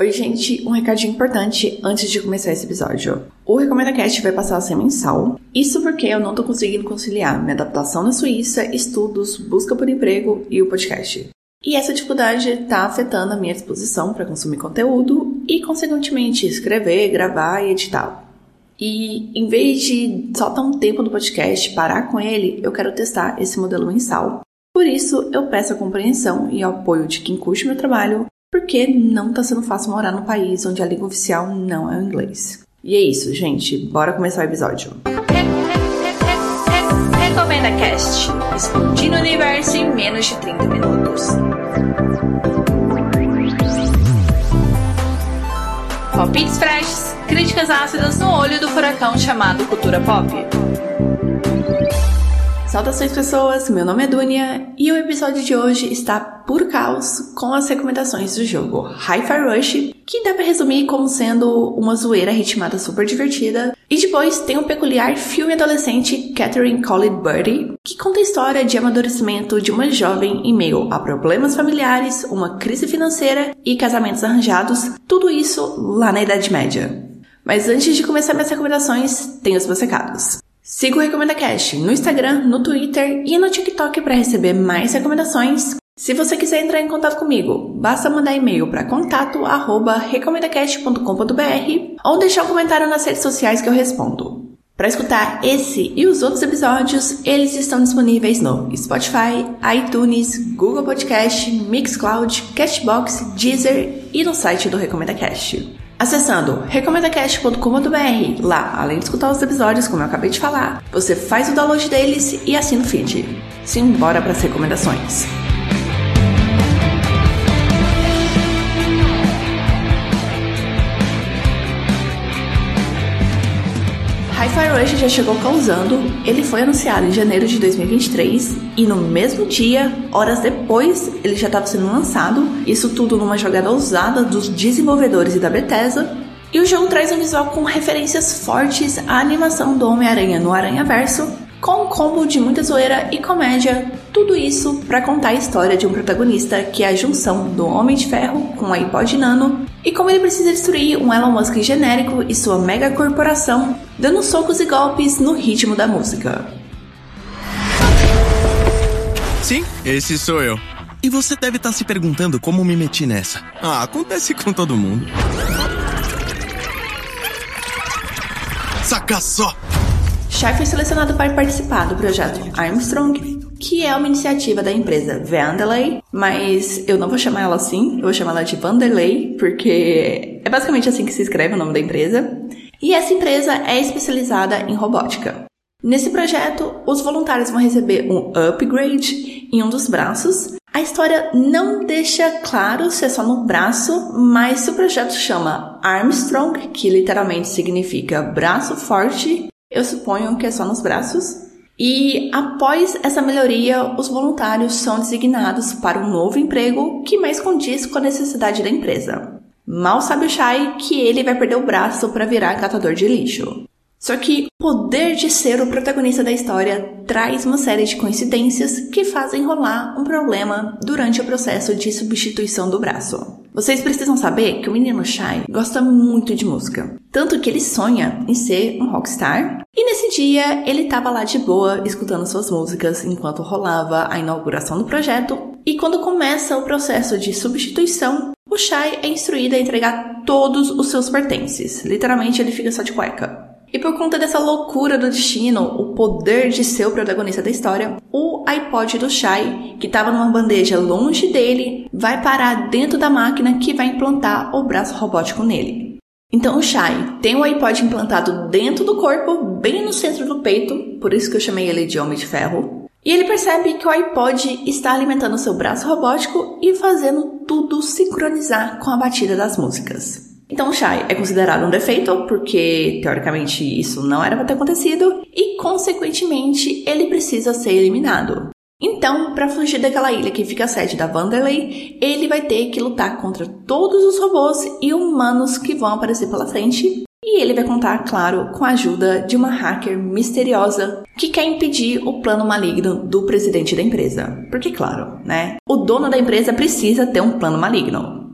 Oi, gente, um recadinho importante antes de começar esse episódio. O Recomenda Cast vai passar a ser mensal. Isso porque eu não tô conseguindo conciliar minha adaptação na Suíça, estudos, busca por emprego e o podcast. E essa dificuldade tá afetando a minha disposição para consumir conteúdo e, consequentemente, escrever, gravar e editar. E em vez de só dar um tempo no podcast, parar com ele, eu quero testar esse modelo mensal. Por isso, eu peço a compreensão e apoio de quem curte meu trabalho porque não tá sendo fácil morar num país onde a língua oficial não é o inglês. E é isso, gente. Bora começar o episódio. Recomenda Cast. Explodindo o universo em menos de 30 minutos. Palpites freshes, críticas ácidas no olho do furacão chamado cultura pop. Saudações pessoas, meu nome é Dunia e o episódio de hoje está por caos com as recomendações do jogo Hi-Fi Rush, que dá pra resumir como sendo uma zoeira ritmada super divertida. E depois tem o peculiar filme adolescente Catherine Called Birdie, que conta a história de amadurecimento de uma jovem em meio a problemas familiares, uma crise financeira e casamentos arranjados, tudo isso lá na Idade Média. Mas antes de começar minhas recomendações, tenho os meus recados. Siga o Recomenda Cast no Instagram, no Twitter e no TikTok para receber mais recomendações. Se você quiser entrar em contato comigo, basta mandar e-mail para contato@recomendacast.com.br ou deixar um comentário nas redes sociais que eu respondo. Para escutar esse e os outros episódios, eles estão disponíveis no Spotify, iTunes, Google Podcast, Mixcloud, Castbox, Deezer e no site do Recomenda Cast. Acessando recomendacast.com.br, lá, além de escutar os episódios, como eu acabei de falar, você faz o download deles e assina o feed. Simbora para as recomendações. Hi-Fi Rush já chegou causando, ele foi anunciado em janeiro de 2023 e no mesmo dia, horas depois, ele já estava sendo lançado, isso tudo numa jogada ousada dos desenvolvedores e da Bethesda. E o jogo traz um visual com referências fortes à animação do Homem-Aranha no Aranha Verso, com um combo de muita zoeira e comédia, tudo isso para contar a história de um protagonista que é a junção do Homem de Ferro com a iPod Nano e como ele precisa destruir um Elon Musk genérico e sua mega corporação, dando socos e golpes no ritmo da música. Sim, esse sou eu. E você deve estar tá se perguntando como me meti nessa. Ah, acontece com todo mundo. Saca só! Shai foi selecionado para participar do projeto Armstrong, que é uma iniciativa da empresa Vanderlei, mas eu não vou chamar ela assim, eu vou chamar ela de Vanderlei, porque é basicamente assim que se escreve o nome da empresa. E essa empresa é especializada em robótica. Nesse projeto, os voluntários vão receber um upgrade em um dos braços. A história não deixa claro se é só no braço, mas se o projeto chama Armstrong, que literalmente significa braço forte, eu suponho que é só nos braços. E após essa melhoria, os voluntários são designados para um novo emprego que mais condiz com a necessidade da empresa. Mal sabe o Shai que ele vai perder o braço para virar catador de lixo. Só que o poder de ser o protagonista da história traz uma série de coincidências que fazem rolar um problema durante o processo de substituição do braço. Vocês precisam saber que o menino Shai gosta muito de música, tanto que ele sonha em ser um rockstar. E nesse dia ele estava lá de boa escutando suas músicas enquanto rolava a inauguração do projeto. E quando começa o processo de substituição, o Shai é instruído a entregar todos os seus pertences. Literalmente ele fica só de cueca. E por conta dessa loucura do destino, o poder de ser o protagonista da história, o iPod do Shai, que estava numa bandeja longe dele, vai parar dentro da máquina que vai implantar o braço robótico nele. Então o Shai tem o iPod implantado dentro do corpo, bem no centro do peito, por isso que eu chamei ele de Homem de Ferro. E ele percebe que o iPod está alimentando seu braço robótico e fazendo tudo sincronizar com a batida das músicas. Então, Shai é considerado um defeito, porque teoricamente isso não era para ter acontecido, e consequentemente ele precisa ser eliminado. Então, para fugir daquela ilha que fica a sede da Vanderlei, ele vai ter que lutar contra todos os robôs e humanos que vão aparecer pela frente. E ele vai contar, claro, com a ajuda de uma hacker misteriosa que quer impedir o plano maligno do presidente da empresa. Porque, claro, né? O dono da empresa precisa ter um plano maligno.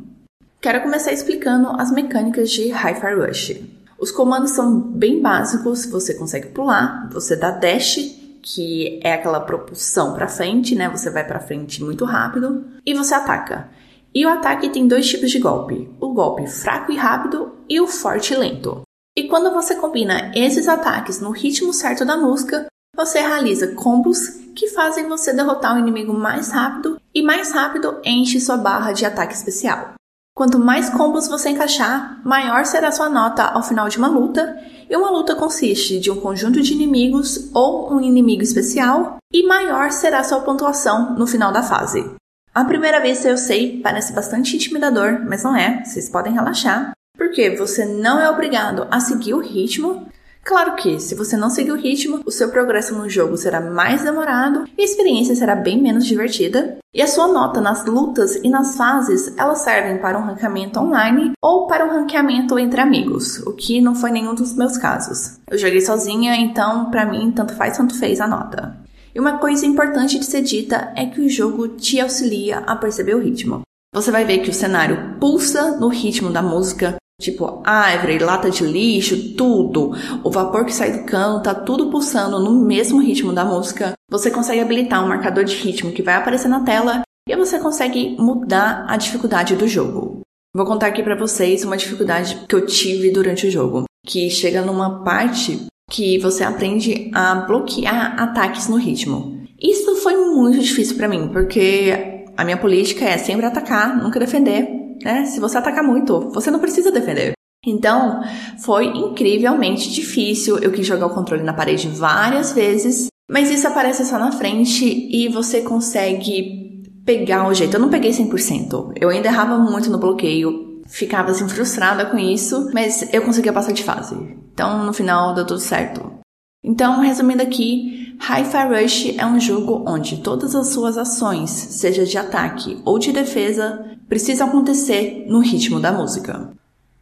Quero começar explicando as mecânicas de Hi-Fi Rush. Os comandos são bem básicos, você consegue pular, você dá dash, que é aquela propulsão para frente, né? Você vai para frente muito rápido e você ataca. E o ataque tem dois tipos de golpe: o golpe fraco e rápido e o forte e lento. E quando você combina esses ataques no ritmo certo da música, você realiza combos que fazem você derrotar o inimigo mais rápido e mais rápido enche sua barra de ataque especial. Quanto mais combos você encaixar, maior será sua nota ao final de uma luta, e uma luta consiste de um conjunto de inimigos ou um inimigo especial, e maior será sua pontuação no final da fase. À primeira vista eu sei, parece bastante intimidador, mas não é, vocês podem relaxar, porque você não é obrigado a seguir o ritmo, Claro que, se você não seguir o ritmo, o seu progresso no jogo será mais demorado e a experiência será bem menos divertida. E a sua nota nas lutas e nas fases, elas servem para um ranqueamento online ou para um ranqueamento entre amigos, o que não foi nenhum dos meus casos. Eu joguei sozinha, então para mim tanto faz quanto fez a nota. E uma coisa importante de ser dita é que o jogo te auxilia a perceber o ritmo. Você vai ver que o cenário pulsa no ritmo da música, Tipo, árvore, lata de lixo, tudo. O vapor que sai do cano tá tudo pulsando no mesmo ritmo da música. Você consegue habilitar um marcador de ritmo que vai aparecer na tela e você consegue mudar a dificuldade do jogo. Vou contar aqui para vocês uma dificuldade que eu tive durante o jogo, que chega numa parte que você aprende a bloquear ataques no ritmo. Isso foi muito difícil para mim, porque a minha política é sempre atacar, nunca defender, né? Se você atacar muito, você não precisa defender. Então, foi incrivelmente difícil. Eu quis jogar o controle na parede várias vezes, mas isso aparece só na frente e você consegue pegar o jeito. Eu não peguei 100%. Eu ainda errava muito no bloqueio, ficava assim frustrada com isso, mas eu conseguia passar de fase. Então, no final deu tudo certo. Então, resumindo aqui, Hi-Fi Rush é um jogo onde todas as suas ações, seja de ataque ou de defesa, precisam acontecer no ritmo da música.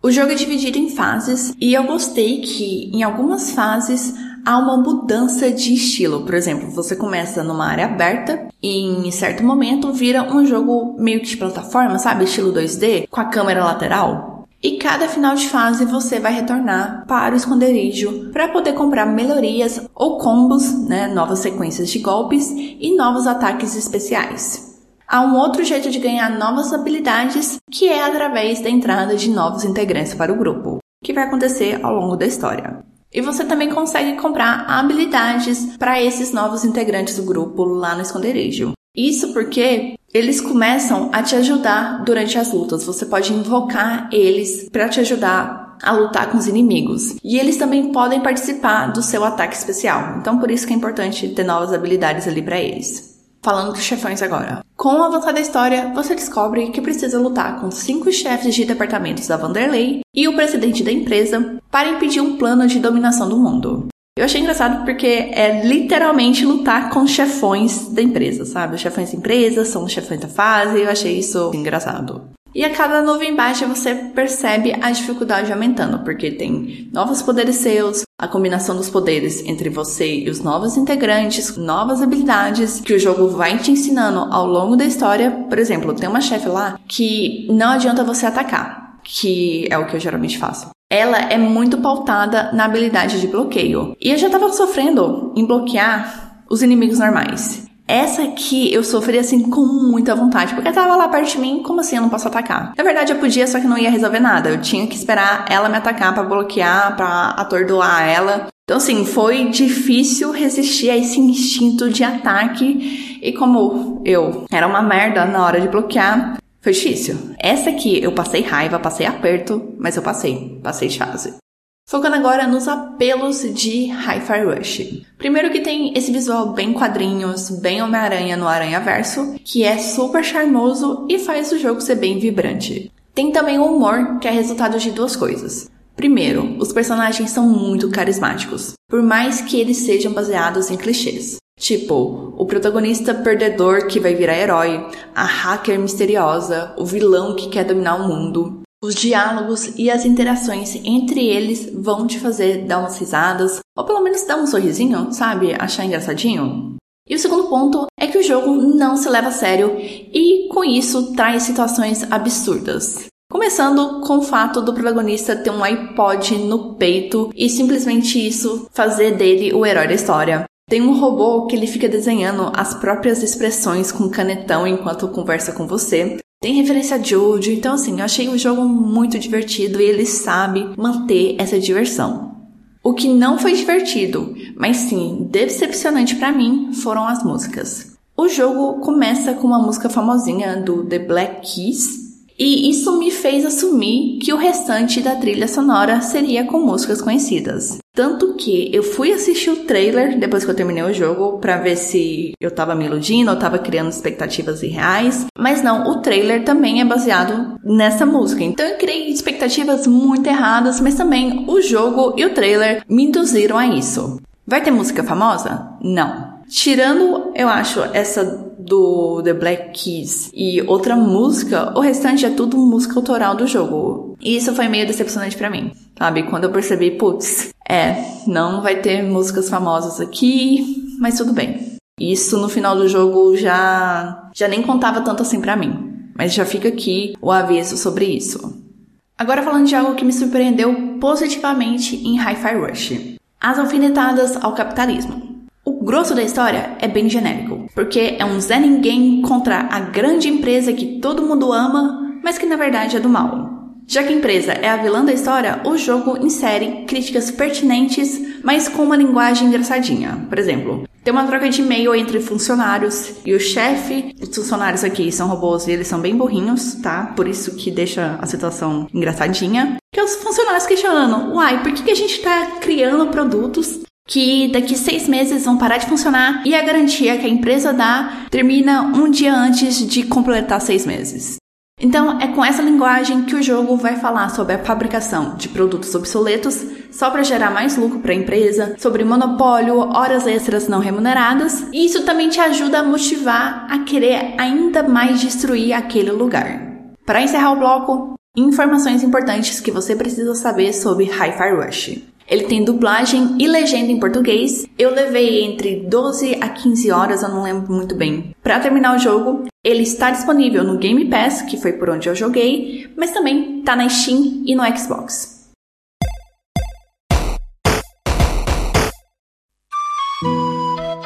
O jogo é dividido em fases e eu gostei que em algumas fases há uma mudança de estilo. Por exemplo, você começa numa área aberta e em certo momento vira um jogo meio que de plataforma, sabe? Estilo 2D, com a câmera lateral. E cada final de fase você vai retornar para o esconderijo para poder comprar melhorias ou combos, né, novas sequências de golpes e novos ataques especiais. Há um outro jeito de ganhar novas habilidades, que é através da entrada de novos integrantes para o grupo, que vai acontecer ao longo da história. E você também consegue comprar habilidades para esses novos integrantes do grupo lá no esconderijo. Isso porque eles começam a te ajudar durante as lutas. Você pode invocar eles para te ajudar a lutar com os inimigos. E eles também podem participar do seu ataque especial. Então por isso que é importante ter novas habilidades ali para eles. Falando dos chefões agora. Com o avançar da história, você descobre que precisa lutar com cinco chefes de departamentos da Vanderlei e o presidente da empresa para impedir um plano de dominação do mundo. Eu achei engraçado porque é literalmente lutar com chefões da empresa, sabe? Os chefões da empresa são os chefões da fase, eu achei isso engraçado. E a cada novo embate você percebe a dificuldade aumentando, porque tem novos poderes seus, a combinação dos poderes entre você e os novos integrantes, novas habilidades que o jogo vai te ensinando ao longo da história. Por exemplo, tem uma chefe lá que não adianta você atacar, que é o que eu geralmente faço. Ela é muito pautada na habilidade de bloqueio. E eu já tava sofrendo em bloquear os inimigos normais. Essa aqui eu sofri assim com muita vontade, porque tava lá perto de mim, como assim eu não posso atacar? Na verdade eu podia, só que não ia resolver nada. Eu tinha que esperar ela me atacar para bloquear, para atordoar ela. Então assim, foi difícil resistir a esse instinto de ataque e como eu era uma merda na hora de bloquear, foi difícil. Essa aqui eu passei raiva, passei aperto, mas eu passei, passei de fase. Focando agora nos apelos de Hi-Fi Rush. Primeiro que tem esse visual bem quadrinhos, bem Homem-Aranha no Aranha Verso, que é super charmoso e faz o jogo ser bem vibrante. Tem também o humor, que é resultado de duas coisas. Primeiro, os personagens são muito carismáticos, por mais que eles sejam baseados em clichês. Tipo, o protagonista perdedor que vai virar herói, a hacker misteriosa, o vilão que quer dominar o mundo. Os diálogos e as interações entre eles vão te fazer dar umas risadas, ou pelo menos dar um sorrisinho, sabe? Achar engraçadinho. E o segundo ponto é que o jogo não se leva a sério e, com isso, traz situações absurdas. Começando com o fato do protagonista ter um iPod no peito e simplesmente isso fazer dele o herói da história. Tem um robô que ele fica desenhando as próprias expressões com canetão enquanto conversa com você. Tem referência a Jojo, então assim, eu achei o jogo muito divertido e ele sabe manter essa diversão. O que não foi divertido, mas sim decepcionante para mim, foram as músicas. O jogo começa com uma música famosinha do The Black Keys, e isso me fez assumir que o restante da trilha sonora seria com músicas conhecidas. Tanto que eu fui assistir o trailer depois que eu terminei o jogo para ver se eu tava me iludindo ou tava criando expectativas irreais. Mas não, o trailer também é baseado nessa música. Então eu criei expectativas muito erradas, mas também o jogo e o trailer me induziram a isso. Vai ter música famosa? Não. Tirando, eu acho, essa do The Black Keys e outra música, o restante é tudo música autoral do jogo. E isso foi meio decepcionante para mim, sabe? Quando eu percebi, putz, é, não vai ter músicas famosas aqui, mas tudo bem. Isso no final do jogo já já nem contava tanto assim para mim, mas já fica aqui o aviso sobre isso. Agora falando de algo que me surpreendeu positivamente em Hi-Fi Rush. As alfinetadas ao capitalismo. Grosso da história é bem genérico, porque é um Zé Ninguém contra a grande empresa que todo mundo ama, mas que na verdade é do mal. Já que a empresa é a vilã da história, o jogo insere críticas pertinentes, mas com uma linguagem engraçadinha. Por exemplo, tem uma troca de e-mail entre funcionários e o chefe. Os funcionários aqui são robôs e eles são bem burrinhos, tá? Por isso que deixa a situação engraçadinha. Que é os funcionários questionando: uai, por que, que a gente tá criando produtos que daqui seis meses vão parar de funcionar e a garantia que a empresa dá termina um dia antes de completar seis meses. Então, é com essa linguagem que o jogo vai falar sobre a fabricação de produtos obsoletos só para gerar mais lucro para a empresa, sobre monopólio, horas extras não remuneradas, e isso também te ajuda a motivar a querer ainda mais destruir aquele lugar. Para encerrar o bloco, informações importantes que você precisa saber sobre Hi-Fi Rush. Ele tem dublagem e legenda em português. Eu levei entre 12 a 15 horas, eu não lembro muito bem, para terminar o jogo. Ele está disponível no Game Pass, que foi por onde eu joguei, mas também está na Steam e no Xbox.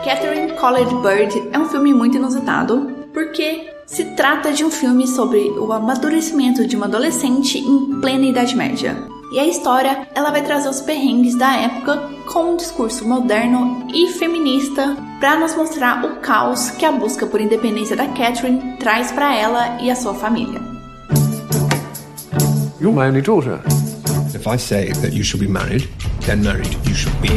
Catherine Colored Bird é um filme muito inusitado, porque se trata de um filme sobre o amadurecimento de uma adolescente em plena Idade Média. E a história, ela vai trazer os perrengues da época com um discurso moderno e feminista para nos mostrar o caos que a busca por independência da Catherine traz para ela e a sua família. You're my only daughter. If I say that you should be married, then married you should be.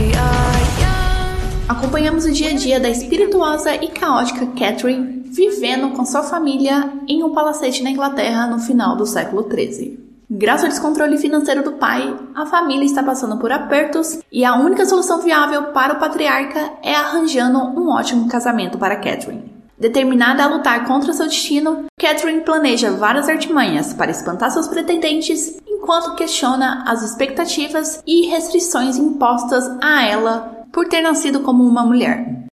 Acompanhamos o dia a dia da espirituosa e caótica Catherine vivendo com sua família em um palacete na Inglaterra no final do século XIII. Graças ao descontrole financeiro do pai, a família está passando por apertos e a única solução viável para o patriarca é arranjando um ótimo casamento para Catherine. Determinada a lutar contra seu destino, Catherine planeja várias artimanhas para espantar seus pretendentes, enquanto questiona as expectativas e restrições impostas a ela por ter nascido como uma mulher.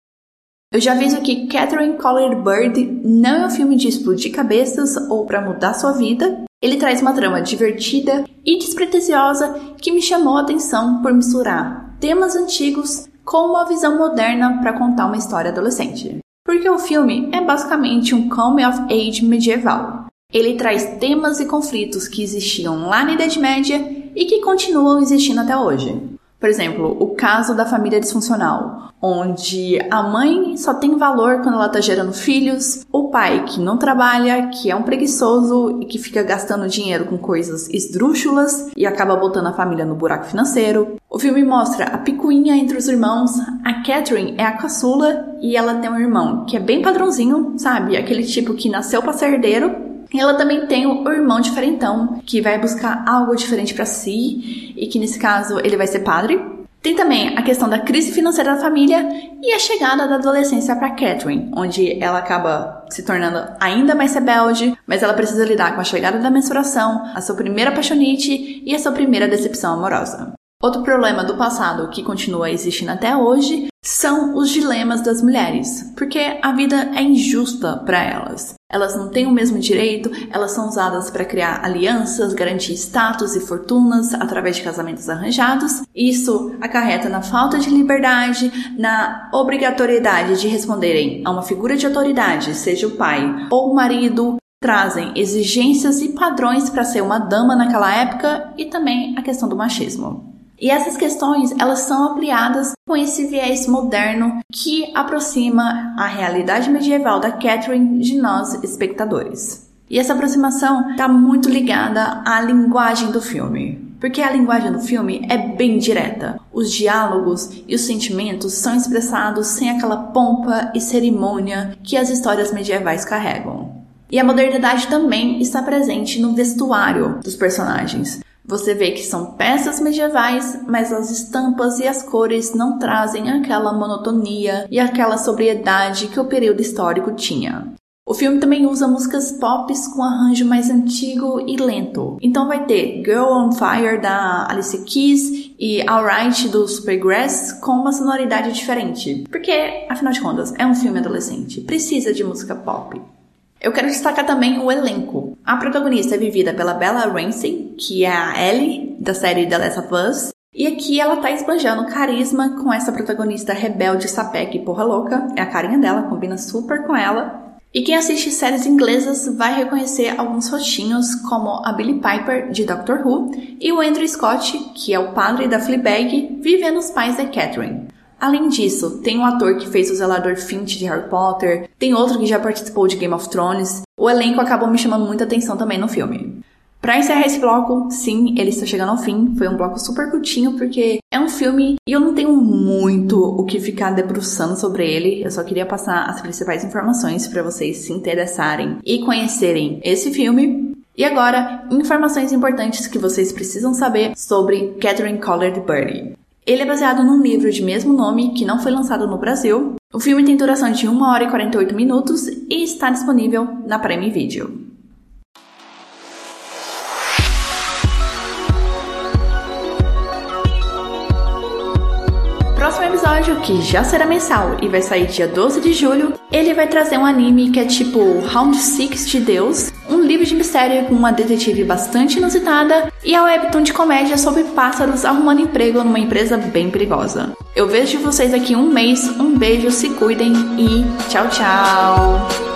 Eu já aviso que Catherine Colored Bird não é um filme de explodir cabeças ou para mudar sua vida, ele traz uma trama divertida e despretensiosa que me chamou a atenção por misturar temas antigos com uma visão moderna para contar uma história adolescente. Porque o filme é basicamente um coming of age medieval. Ele traz temas e conflitos que existiam lá na Idade Média e que continuam existindo até hoje. Por exemplo, o caso da família disfuncional, onde a mãe só tem valor quando ela está gerando filhos, o pai que não trabalha, que é um preguiçoso e que fica gastando dinheiro com coisas esdrúxulas e acaba botando a família no buraco financeiro. O filme mostra a picuinha entre os irmãos. A Catherine é a caçula e ela tem um irmão que é bem padrãozinho, sabe? Aquele tipo que nasceu para ser herdeiro, e ela também tem o irmão diferentão, que vai buscar algo diferente para si e que nesse caso ele vai ser padre. Tem também a questão da crise financeira da família e a chegada da adolescência para Catherine, onde ela acaba se tornando ainda mais rebelde, mas ela precisa lidar com a chegada da menstruação, a sua primeira paixonite e a sua primeira decepção amorosa. Outro problema do passado que continua existindo até hoje são os dilemas das mulheres, porque a vida é injusta para elas. Elas não têm o mesmo direito, elas são usadas para criar alianças, garantir status e fortunas através de casamentos arranjados. Isso acarreta na falta de liberdade, na obrigatoriedade de responderem a uma figura de autoridade, seja o pai ou o marido, trazem exigências e padrões para ser uma dama naquela época e também a questão do machismo. E essas questões, elas são ampliadas com esse viés moderno que aproxima a realidade medieval da Catherine de nós espectadores. E essa aproximação está muito ligada à linguagem do filme. Porque a linguagem do filme é bem direta. Os diálogos e os sentimentos são expressados sem aquela pompa e cerimônia que as histórias medievais carregam. E a modernidade também está presente no vestuário dos personagens. Você vê que são peças medievais, mas as estampas e as cores não trazem aquela monotonia e aquela sobriedade que o período histórico tinha. O filme também usa músicas pop com arranjo mais antigo e lento. Então vai ter Girl on Fire da Alice Keys e Alright do Supergrass com uma sonoridade diferente. Porque, afinal de contas, é um filme adolescente, precisa de música pop. Eu quero destacar também o elenco. A protagonista é vivida pela Bella Ramsey, que é a Ellie da série The Last of Us. E aqui ela tá esbanjando carisma com essa protagonista rebelde, sapeca e porra louca. É a carinha dela, combina super com ela. E quem assiste séries inglesas vai reconhecer alguns rostinhos, como a Billie Piper, de Doctor Who, e o Andrew Scott, que é o padre da Fleabag, vivendo os pais da Catherine. Além disso, tem um ator que fez o zelador Finch de Harry Potter, tem outro que já participou de Game of Thrones. O elenco acabou me chamando muita atenção também no filme. Para encerrar esse bloco, sim, ele está chegando ao fim. Foi um bloco super curtinho porque é um filme e eu não tenho muito o que ficar debruçando sobre ele. Eu só queria passar as principais informações para vocês se interessarem e conhecerem esse filme. E agora, informações importantes que vocês precisam saber sobre Catherine Collard Birdie. Ele é baseado num livro de mesmo nome que não foi lançado no Brasil. O filme tem duração de 1 hora e 48 minutos e está disponível na Prime Video. próximo episódio, que já será mensal e vai sair dia 12 de julho, ele vai trazer um anime que é tipo Round Six de Deus, livro de mistério com uma detetive bastante inusitada e a webtoon de comédia sobre pássaros arrumando emprego numa empresa bem perigosa. Eu vejo vocês aqui um mês, um beijo, se cuidem e tchau, tchau!